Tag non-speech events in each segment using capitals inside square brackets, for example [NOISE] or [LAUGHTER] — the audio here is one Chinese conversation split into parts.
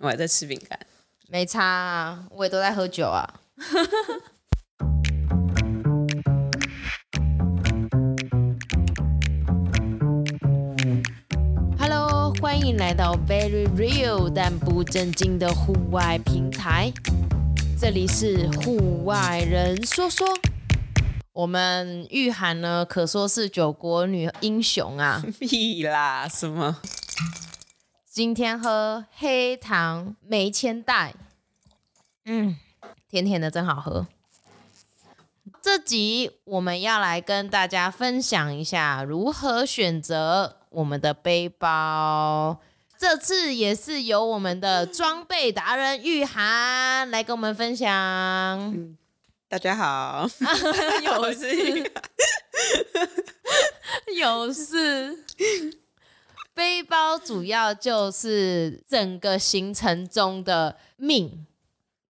我还在吃饼干，没差啊，我也都在喝酒啊。[LAUGHS] Hello，欢迎来到 Very Real 但不正经的户外平台，这里是户外人说说。我们玉涵呢，可说是九国女英雄啊！[LAUGHS] 屁啦，什么？今天喝黑糖梅千代，嗯，甜甜的，真好喝。这集我们要来跟大家分享一下如何选择我们的背包。这次也是由我们的装备达人玉涵来跟我们分享。嗯大家好，[LAUGHS] 有事，[LAUGHS] 有事。[LAUGHS] 背包主要就是整个行程中的命，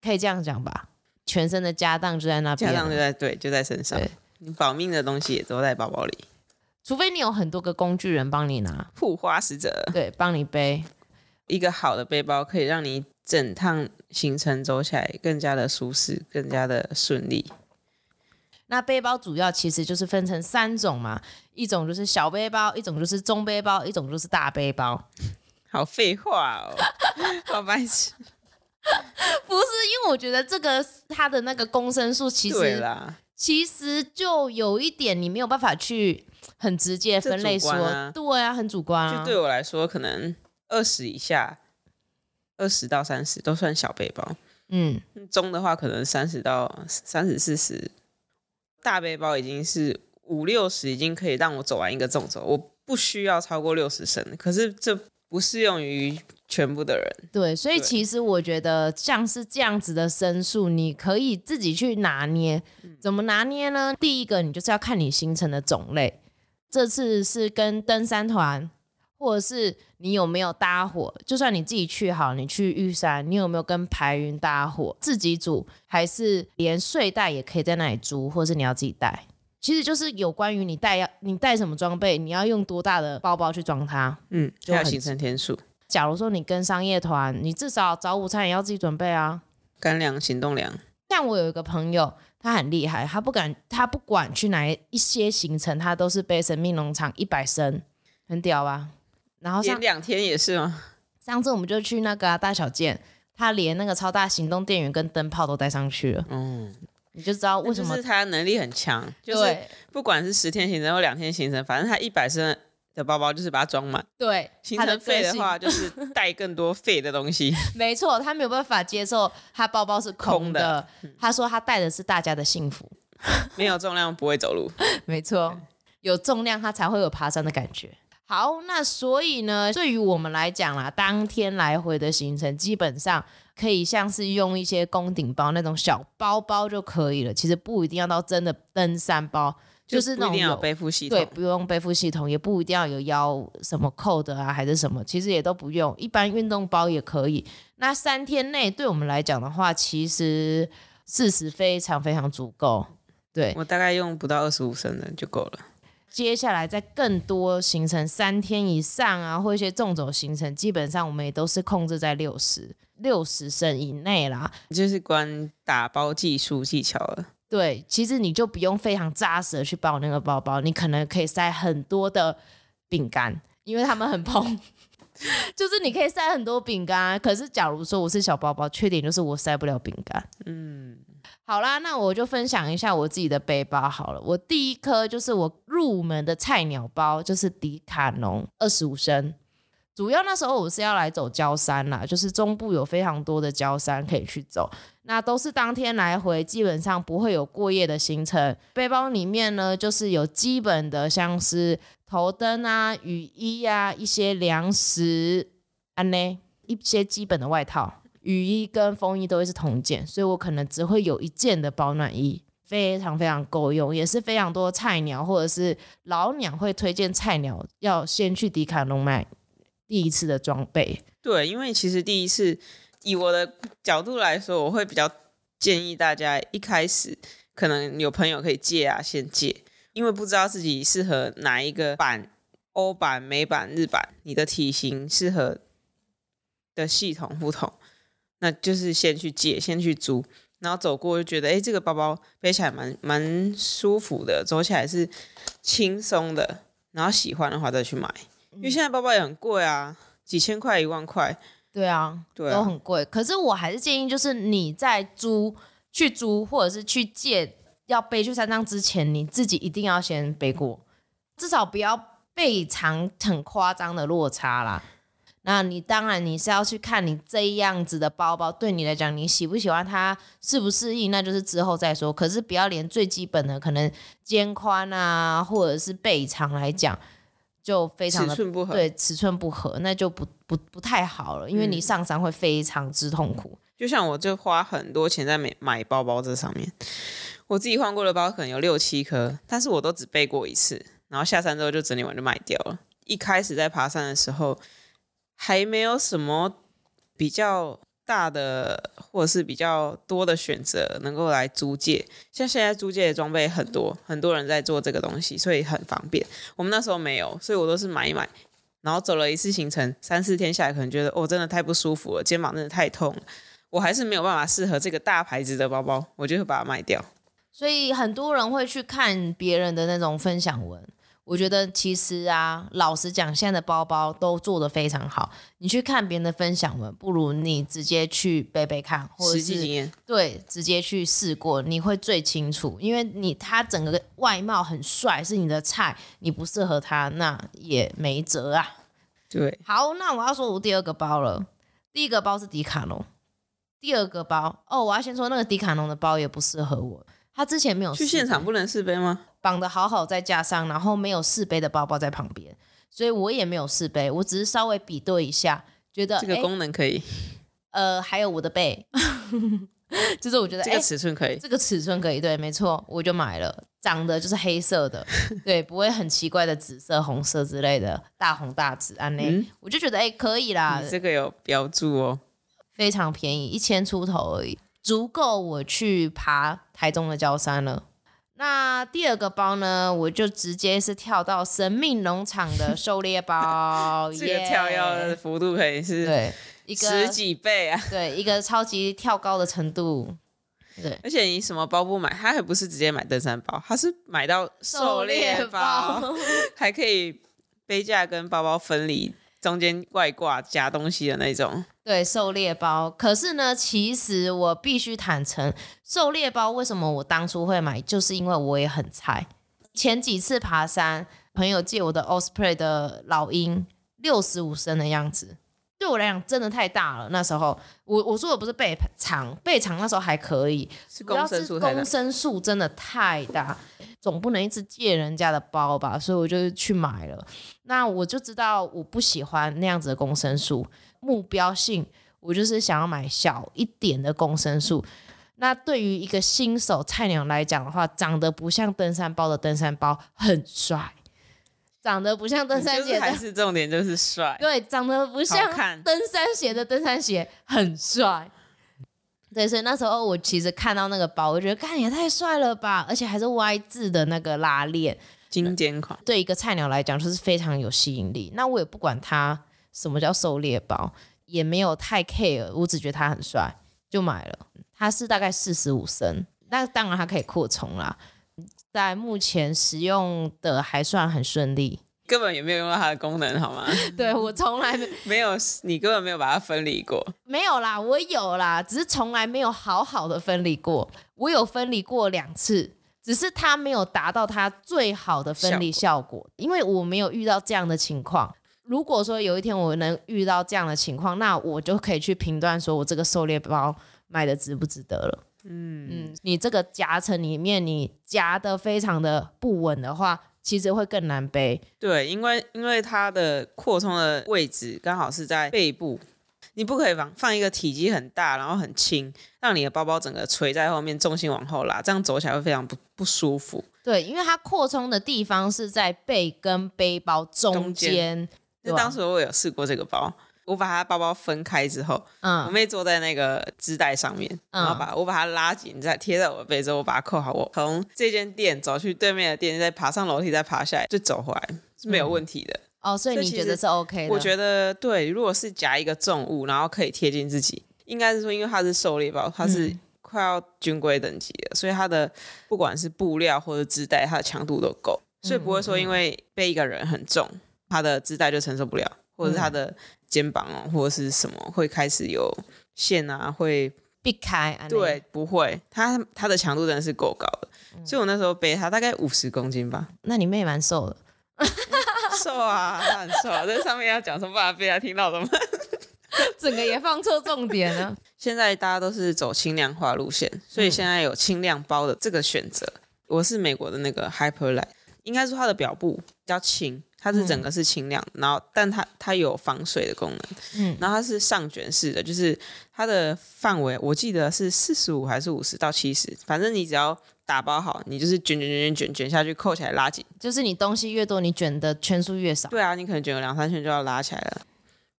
可以这样讲吧？全身的家当就在那边，家当就在对，就在身上。你保命的东西也都在包包里，除非你有很多个工具人帮你拿，护花使者，对，帮你背。一个好的背包可以让你整趟行程走起来更加的舒适，更加的顺利。那背包主要其实就是分成三种嘛，一种就是小背包，一种就是中背包，一种就是大背包。好废话哦，好白痴。[LAUGHS] 不是，因为我觉得这个它的那个公升数其实，啦，其实就有一点你没有办法去很直接分类说，啊对啊，很主观啊。就对我来说，可能。二十以下，二十到三十都算小背包。嗯，中的话可能三十到三十四十，大背包已经是五六十，已经可以让我走完一个纵走。我不需要超过六十升，可是这不适用于全部的人。对，所以其实我觉得像是这样子的升数，你可以自己去拿捏。怎么拿捏呢？第一个，你就是要看你行程的种类。这次是跟登山团。或者是你有没有搭伙？就算你自己去好，你去玉山，你有没有跟排云搭伙？自己组还是连睡袋也可以在那里租，或者是你要自己带？其实就是有关于你带要你带什么装备，你要用多大的包包去装它。嗯，就要行程天数。假如说你跟商业团，你至少早午餐也要自己准备啊。干粮、行动粮。像我有一个朋友，他很厉害，他不敢，他不管去哪一些行程，他都是背生命农场一百升，很屌吧？然后连两天也是吗？上次我们就去那个、啊、大小件，他连那个超大行动电源跟灯泡都带上去了。嗯，你就知道为什么他能力很强。就是不管是十天行程或两天行程，反正他一百升的包包就是把它装满。对，行程废的话就是 [LAUGHS] 带更多废的东西。[LAUGHS] 没错，他没有办法接受他包包是空的。空的他说他带的是大家的幸福。没有重量不会走路。没错，有重量他才会有爬山的感觉。好，那所以呢，对于我们来讲啦，当天来回的行程基本上可以像是用一些宫顶包那种小包包就可以了。其实不一定要到真的登山包，就是那种有背负系统，对，不用背负系统，也不一定要有腰什么扣的啊，还是什么，其实也都不用，一般运动包也可以。那三天内对我们来讲的话，其实事实非常非常足够。对，我大概用不到二十五升的就够了。接下来在更多行程三天以上啊，或一些纵走行程，基本上我们也都是控制在六十六十升以内啦。就是关打包技术技巧了。对，其实你就不用非常扎实的去包那个包包，你可能可以塞很多的饼干，因为他们很蓬，[LAUGHS] 就是你可以塞很多饼干。可是假如说我是小包包，缺点就是我塞不了饼干。嗯。好啦，那我就分享一下我自己的背包好了。我第一颗就是我入门的菜鸟包，就是迪卡侬二十五升。主要那时候我是要来走焦山啦，就是中部有非常多的焦山可以去走，那都是当天来回，基本上不会有过夜的行程。背包里面呢，就是有基本的像是头灯啊、雨衣啊、一些粮食，安呢一些基本的外套。雨衣跟风衣都会是同件，所以我可能只会有一件的保暖衣，非常非常够用，也是非常多菜鸟或者是老鸟会推荐菜鸟要先去迪卡侬买第一次的装备。对，因为其实第一次以我的角度来说，我会比较建议大家一开始可能有朋友可以借啊，先借，因为不知道自己适合哪一个版，欧版、美版、日版，你的体型适合的系统不同，那就是先去借，先去租，然后走过就觉得，哎，这个包包背起来蛮蛮舒服的，走起来是轻松的，然后喜欢的话再去买，因为现在包包也很贵啊，几千块、一万块，对啊，对啊，都很贵。可是我还是建议，就是你在租、去租或者是去借要背去山上之前，你自己一定要先背过，至少不要背长很夸张的落差啦。那你当然你是要去看你这样子的包包对你来讲，你喜不喜欢它，适不适应，那就是之后再说。可是不要连最基本的可能肩宽啊，或者是背长来讲，就非常的尺寸不合，对，尺寸不合，那就不不不太好了，因为你上山会非常之痛苦。嗯，就像我就花很多钱在买买包包这上面，我自己换过的包可能有六七颗，但是我都只背过一次，然后下山之后就整理完就卖掉了。一开始在爬山的时候。还没有什么比较大的或者是比较多的选择能够来租借，像现在租借的装备很多，很多人在做这个东西，所以很方便。我们那时候没有，所以我都是买一买，然后走了一次行程，三四天下来，可能觉得哦，真的太不舒服了，肩膀真的太痛了，我还是没有办法适合这个大牌子的包包，我就会把它卖掉。所以很多人会去看别人的那种分享文。我觉得其实啊，老实讲，现在的包包都做得非常好。你去看别人的分享文，不如你直接去背背看，或者是。对，直接去试过，你会最清楚。因为你他整个外貌很帅，是你的菜，你不适合他，那也没辙啊。对，好，那我要说我第二个包了。第一个包是迪卡侬，第二个包哦，我要先说那个迪卡侬的包也不适合我。他之前没有去现场不能试背吗？绑得好好在架上，然后没有试背的包包在旁边，所以我也没有试背，我只是稍微比对一下，觉得这个功能可以。呃，还有我的背，[LAUGHS] 就是我觉得 [LAUGHS] 这个尺寸可以，这个尺寸可以，对，没错，我就买了，长得就是黑色的，[LAUGHS] 对，不会很奇怪的紫色、红色之类的，大红大紫啊那，嗯、我就觉得哎可以啦，这个有标注哦，非常便宜，一千出头而已。足够我去爬台中的郊山了。那第二个包呢，我就直接是跳到神秘农场的狩猎包。[LAUGHS] 这个跳跃的幅度可以是对一个十几倍啊，[LAUGHS] 对，一个超级跳高的程度。对，而且你什么包不买，他还不是直接买登山包，他是买到狩猎包，包 [LAUGHS] 还可以背架跟包包分离。中间外挂夹东西的那种，对，狩猎包。可是呢，其实我必须坦诚，狩猎包为什么我当初会买，就是因为我也很菜。前几次爬山，朋友借我的 Osprey 的老鹰，六十五升的样子，对我来讲真的太大了。那时候，我我说的不是背长，背长那时候还可以，是公升数，公升数真的太大。总不能一直借人家的包吧，所以我就去买了。那我就知道我不喜欢那样子的公升数，目标性我就是想要买小一点的公升数。那对于一个新手菜鸟来讲的话，长得不像登山包的登山包很帅，长得不像登山鞋的还是重点就是帅，[LAUGHS] 对，长得不像登山鞋的登山鞋很帅。对，所以那时候我其实看到那个包，我觉得看也太帅了吧，而且还是 Y 字的那个拉链，经典款。对一个菜鸟来讲，就是非常有吸引力。那我也不管它什么叫狩猎包，也没有太 care，我只觉得它很帅，就买了。它是大概四十五升，那当然它可以扩充啦。在目前使用的还算很顺利。根本也没有用到它的功能，好吗？[LAUGHS] 对，我从来没 [LAUGHS] 没有，你根本没有把它分离过。没有啦，我有啦，只是从来没有好好的分离过。我有分离过两次，只是它没有达到它最好的分离效果，因为我没有遇到这样的情况。如果说有一天我能遇到这样的情况，那我就可以去评断说我这个狩猎包买的值不值得了。嗯嗯，你这个夹层里面你夹的非常的不稳的话。其实会更难背，对，因为因为它的扩充的位置刚好是在背部，你不可以放放一个体积很大，然后很轻，让你的包包整个垂在后面，重心往后拉，这样走起来会非常不不舒服。对，因为它扩充的地方是在背跟背包中间。就当时我有试过这个包。我把它包包分开之后，嗯，我妹坐在那个织带上面，嗯、然后把我把它拉紧，再贴在我的背之后，我把它扣好。我从这间店走去对面的店，再爬上楼梯，再爬下来，就走回来是没有问题的。哦，所以你觉得是 OK 的？我觉得对，如果是夹一个重物，然后可以贴近自己，应该是说，因为它是狩猎包，它是快要军规等级的，嗯、所以它的不管是布料或者织带，它的强度都够，所以不会说因为背一个人很重，它的织带就承受不了，或者是它的肩膀哦，或者是什么会开始有线啊，会避开。对，不会，它它的强度真的是够高的，嗯、所以我那时候背它大概五十公斤吧。那你妹蛮瘦的。[LAUGHS] 瘦啊，她很瘦啊！[LAUGHS] 这上面要讲什么，不然被她听到怎么办？[LAUGHS] 整个也放错重点了。现在大家都是走轻量化路线，所以现在有轻量包的这个选择。嗯、我是美国的那个 Hyperlite，应该说它的表布比较轻，它是整个是轻量，嗯、然后但它它有防水的功能，嗯，然后它是上卷式的，就是它的范围我记得是四十五还是五十到七十，反正你只要。打包好，你就是卷卷卷卷卷卷下去，扣起来拉紧。就是你东西越多，你卷的圈数越少。对啊，你可能卷个两三圈就要拉起来了。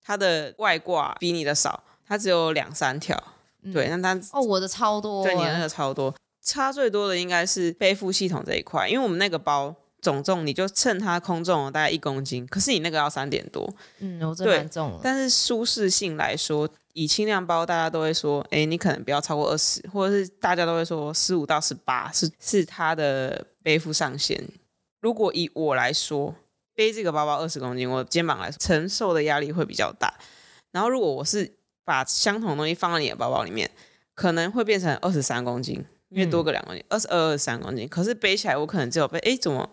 它的外挂比你的少，它只有两三条。嗯、对，那它哦，我的超多。对，你的那个超多，差最多的应该是背负系统这一块，因为我们那个包总重你就称它空重大概一公斤，可是你那个要三点多。嗯，我这蛮重了。但是舒适性来说。以轻量包，大家都会说，哎，你可能不要超过二十，或者是大家都会说十五到十八是是它的背负上限。如果以我来说，背这个包包二十公斤，我肩膀来说承受的压力会比较大。然后如果我是把相同的东西放在你的包包里面，可能会变成二十三公斤，因为多个两公斤，二十二、二十三公斤。可是背起来，我可能只有背，哎，怎么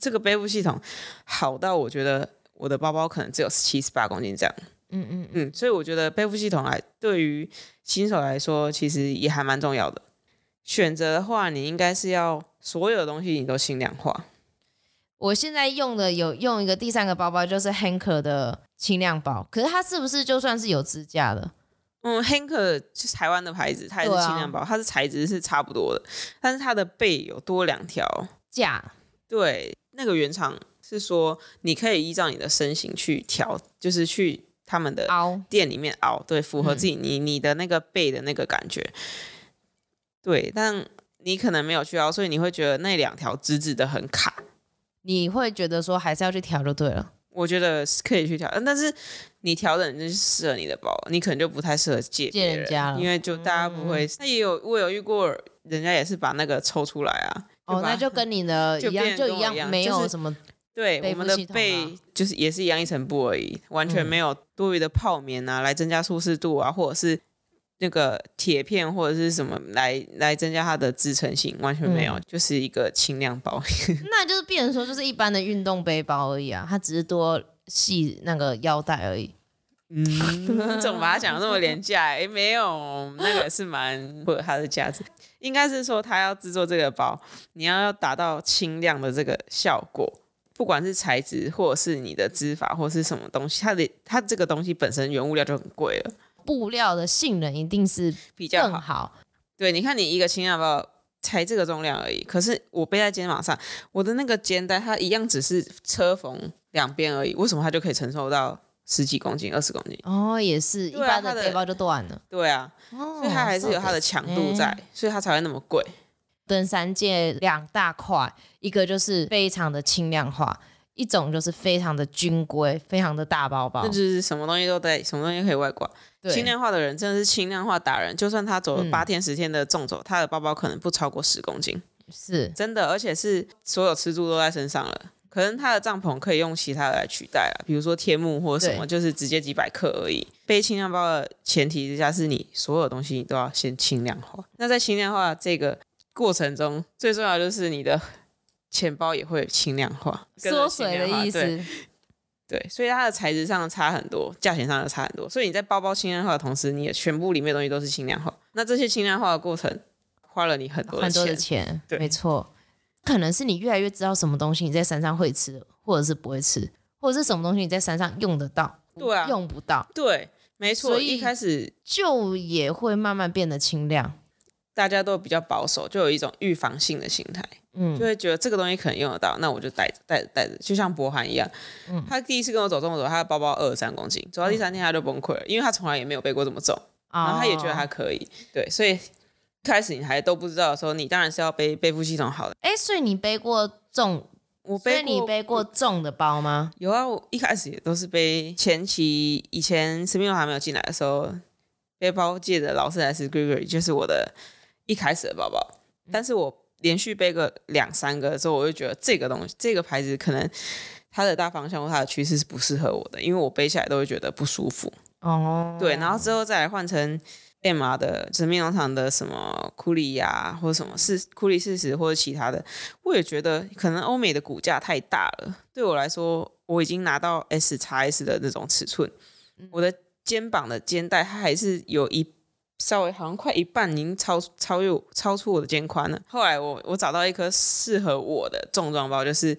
这个背负系统好到我觉得我的包包可能只有七十八公斤这样。嗯嗯嗯，所以我觉得背负系统来对于新手来说，其实也还蛮重要的。选择的话，你应该是要所有的东西你都轻量化。我现在用的有用一个第三个包包，就是 Hanker 的轻量包，可是它是不是就算是有支架的？嗯，Hanker 是台湾的牌子，它也是轻量包，啊、它的材质是差不多的，但是它的背有多两条架。对，那个原厂是说你可以依照你的身形去调，就是去。他们的店里面熬，对，符合自己你你的那个背的那个感觉，嗯、对，但你可能没有去熬，所以你会觉得那两条直直的很卡，你会觉得说还是要去调就对了。我觉得是可以去调，但是你调整就是适合你的包，你可能就不太适合借借人家了，因为就大家不会。那、嗯、也有我有遇过，人家也是把那个抽出来啊，哦，那就跟你的一样，就，就一样，没有什么。对，我们的背就是也是一样一层布而已，完全没有多余的泡棉啊，来增加舒适度啊，或者是那个铁片或者是什么来来增加它的支撑性，完全没有，嗯、就是一个轻量包。[LAUGHS] 那就是变成说，就是一般的运动背包而已啊，它只是多系那个腰带而已。嗯，[LAUGHS] 怎么把它讲的那么廉价？哎，没有，那个是蛮 [LAUGHS] 有它的价值。应该是说，它要制作这个包，你要要达到轻量的这个效果。不管是材质，或者是你的织法，或是什么东西，它的它这个东西本身原物料就很贵了。布料的性能一定是比较好。对，你看你一个轻量包才这个重量而已，可是我背在肩膀上，我的那个肩带它一样只是车缝两边而已，为什么它就可以承受到十几公斤、二十公斤？哦，也是，一般的背包就断了。对啊，哦、所以它还是有它的强度在，欸、所以它才会那么贵。登山界两大块，一个就是非常的轻量化，一种就是非常的军规，非常的大包包，那就是什么东西都带，什么东西可以外挂。对轻量化的人真的是轻量化达人，就算他走了八天十天的重走，嗯、他的包包可能不超过十公斤，是真的，而且是所有吃住都在身上了。可能它的帐篷可以用其他的来取代了，比如说天幕或者什么，就是直接几百克而已。背轻量包的前提之下，是你所有东西你都要先轻量化。那在轻量化这个。过程中最重要就是你的钱包也会轻量化，[LAUGHS] 缩水的意思。对，对，所以它的材质上差很多，价钱上又差很多。所以你在包包轻量化的同时，你的全部里面的东西都是轻量化。那这些轻量化的过程花了你很多的钱，很多的钱。对，没错。可能是你越来越知道什么东西你在山上会吃，或者是不会吃，或者是什么东西你在山上用得到，对啊，用不到。对，没错。所以一开始就也会慢慢变得轻量。大家都比较保守，就有一种预防性的心态，嗯，就会觉得这个东西可能用得到，那我就带着带着带着，就像博涵一样，嗯，他第一次跟我走这么走，他的包包二十三公斤，走到第三天他就崩溃了，嗯、因为他从来也没有背过这么重，然后他也觉得他可以，哦、对，所以开始你还都不知道的时候，你当然是要背背负系统好的，哎，所以你背过重我背你背过重的包吗？有啊，我一开始也都是背前期以前生命龙还没有进来的时候，背包界的劳斯莱斯 Gregory 就是我的一开始的包包。但是我连续背个两三个之后，我就觉得这个东西这个牌子可能它的大方向或它的趋势是不适合我的，因为我背起来都会觉得不舒服。哦，对，然后之后再来换成。M 的生命农场的什么库里呀，或者什么是库里四十或者其他的，我也觉得可能欧美的骨架太大了。对我来说，我已经拿到 S 叉 S 的那种尺寸，我的肩膀的肩带它还是有一稍微好像快一半已经超超越超出我的肩宽了。后来我我找到一颗适合我的重装包，就是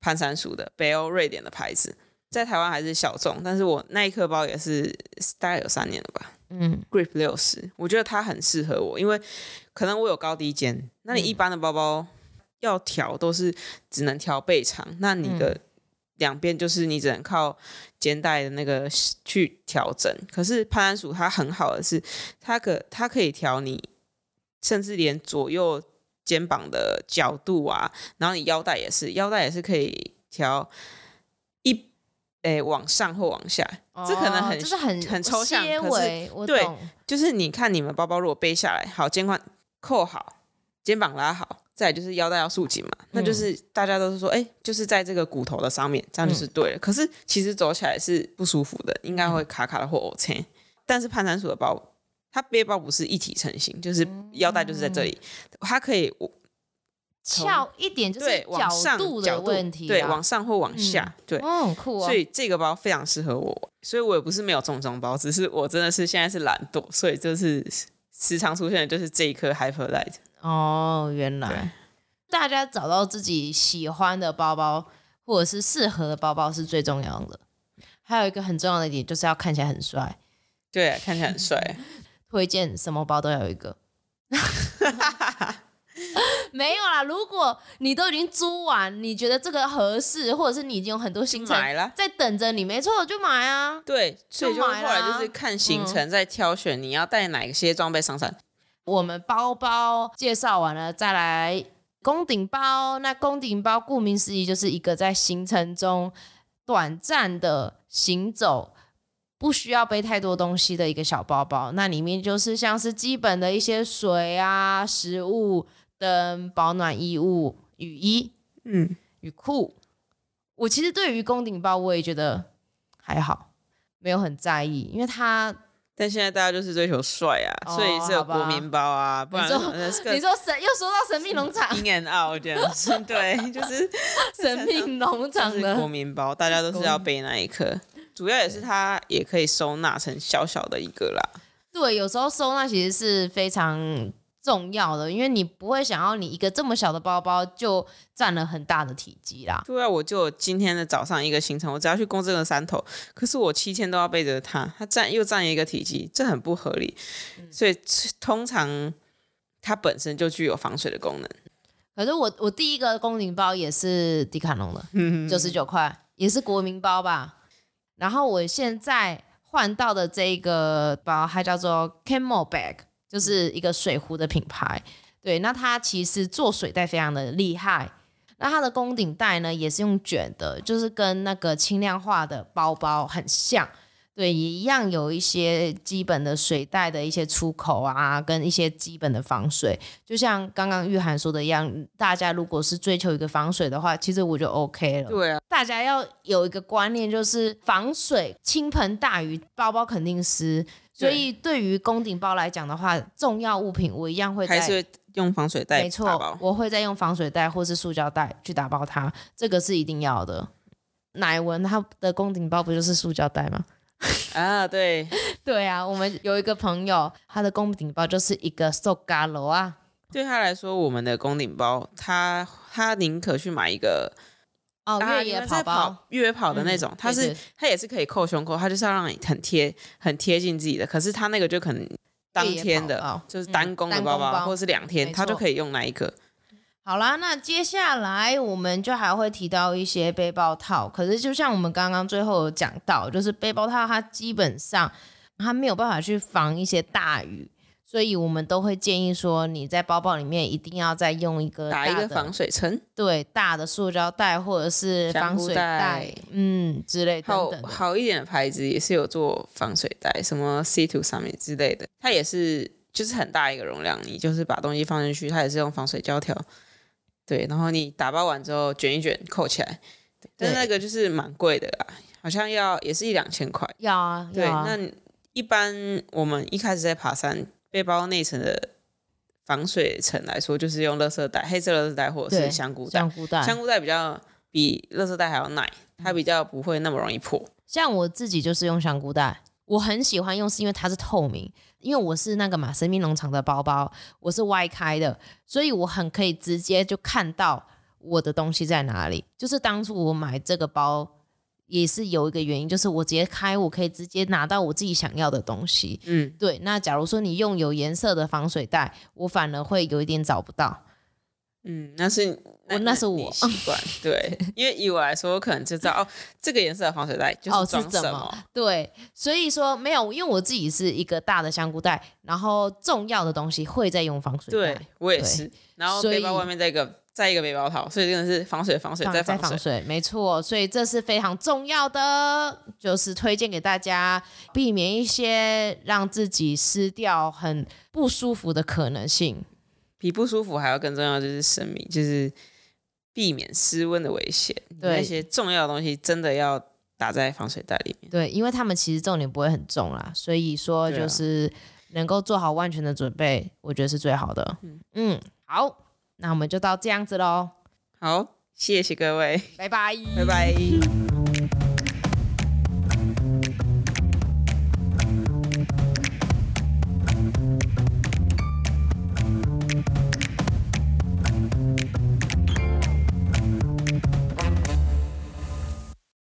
潘山鼠的北欧瑞典的牌子，在台湾还是小众，但是我那一颗包也是大概有三年了吧。嗯，Grip 六十，我觉得它很适合我，因为可能我有高低肩。那你一般的包包要调都是只能调背长，那你的两边就是你只能靠肩带的那个去调整。可是潘安鼠它很好的是，它可它可以调你，甚至连左右肩膀的角度啊，然后你腰带也是，腰带也是可以调。诶，往上或往下，哦、这可能很就是很很抽象，可是对，就是你看你们包包如果背下来，好，肩宽扣好，肩膀拉好，再就是腰带要束紧嘛，嗯、那就是大家都是说，哎，就是在这个骨头的上面，这样就是对了。嗯、可是其实走起来是不舒服的，应该会卡卡的或 OK。但是攀山鼠的包，它背包不是一体成型，就是腰带就是在这里，嗯、它可以。翘一点就是角度的问题，对，往上或往下，嗯、对，哦，酷啊！所以这个包非常适合我，所以我也不是没有重装包，只是我真的是现在是懒惰，所以就是时常出现的就是这一颗 Hyperlite。哦，原来大家找到自己喜欢的包包或者是适合的包包是最重要的，还有一个很重要的一点就是要看起来很帅，对，看起来很帅。[LAUGHS] 推荐什么包都要有一个。[LAUGHS] [LAUGHS] 没有啦，如果你都已经租完，你觉得这个合适，或者是你已经有很多行程在等着你，没错，就买啊。对，所以就后来就是看行程再挑选你要带哪些装备上山。我们包包介绍完了，再来攻顶包。那攻顶包顾名思义就是一个在行程中短暂的行走，不需要背太多东西的一个小包包。那里面就是像是基本的一些水啊、食物。灯、保暖衣物、雨衣、嗯、雨裤，我其实对于攻顶包我也觉得还好，没有很在意，因为它。但现在大家就是追求帅啊，哦、所以是有国民包啊，不然你说，你说神又说到神秘农场，[LAUGHS] In and Out 这样子，对，[LAUGHS] 就是神秘农场的国民包，大家都是要背那一颗，主要也是它也可以收纳成小小的一个啦。对，有时候收纳其实是非常。重要的，因为你不会想要你一个这么小的包包就占了很大的体积啦。对啊，我就今天的早上一个行程，我只要去攻这个山头，可是我七天都要背着它，它占又占一个体积，这很不合理。嗯、所以通常它本身就具有防水的功能。可是我我第一个公顶包也是迪卡侬的，九十九块，也是国民包吧。然后我现在换到的这个包，它叫做 CamelBak。就是一个水壶的品牌，对，那它其实做水袋非常的厉害，那它的宫顶袋呢也是用卷的，就是跟那个轻量化的包包很像。对，也一样有一些基本的水袋的一些出口啊，跟一些基本的防水。就像刚刚玉涵说的一样，大家如果是追求一个防水的话，其实我就 OK 了。对啊，大家要有一个观念，就是防水倾盆大雨，包包肯定湿。所以对于宫顶包来讲的话，重要物品我一样会在还是用防水袋。没错，我会再用防水袋或是塑胶袋去打包它，这个是一定要的。奶文他的宫顶包不就是塑胶袋吗？[LAUGHS] 啊，对对啊，我们有一个朋友，他的宫顶包就是一个塑胶篓啊。对他来说，我们的宫顶包，他他宁可去买一个哦越野跑包，越野跑的那种，他、嗯、是它也是可以扣胸口，它就是要让你很贴很贴近自己的。可是它那个就可能当天的，就是单工的包包，嗯、包或者是两天，它就可以用那一个。好啦，那接下来我们就还会提到一些背包套。可是就像我们刚刚最后有讲到，就是背包套它基本上它没有办法去防一些大雨，所以我们都会建议说，你在包包里面一定要再用一个打一个防水层，对，大的塑胶袋或者是防水袋，嗯之类等等。好好一点的牌子也是有做防水袋，什么 C two 上面之类的，它也是就是很大一个容量，你就是把东西放进去，它也是用防水胶条，对，然后你打包完之后卷一卷扣起来，但是那个就是蛮贵的啦，好像要也是一两千块。要啊，对，那一般我们一开始在爬山。背包内层的防水层来说，就是用垃圾袋、黑色垃圾袋或者是香菇袋。香菇袋，香菇袋比较比垃圾袋还要耐，它比较不会那么容易破。像我自己就是用香菇袋，我很喜欢用，是因为它是透明。因为我是那个嘛，神秘农场的包包，我是歪开的，所以我很可以直接就看到我的东西在哪里。就是当初我买这个包。也是有一个原因，就是我直接开，我可以直接拿到我自己想要的东西。嗯，对。那假如说你用有颜色的防水袋，我反而会有一点找不到。嗯，那是我，那是我习惯。对，[LAUGHS] 因为以我来说，我可能就知道哦，这个颜色的防水袋就是装什么。哦，是什么。对，所以说没有，因为我自己是一个大的香菇袋，然后重要的东西会再用防水袋。对，我也是。然后背包外面再一个。再一个背包套，所以真的是防水、防水再防水，防水，没错。所以这是非常重要的，就是推荐给大家，避免一些让自己湿掉很不舒服的可能性。比不舒服还要更重要，就是生命，就是避免失温的危险。对，那些重要的东西真的要打在防水袋里面。对，因为他们其实重点不会很重啦，所以说就是能够做好万全的准备，我觉得是最好的。嗯，嗯，好。那我们就到这样子喽。好，谢谢各位，拜拜，拜拜。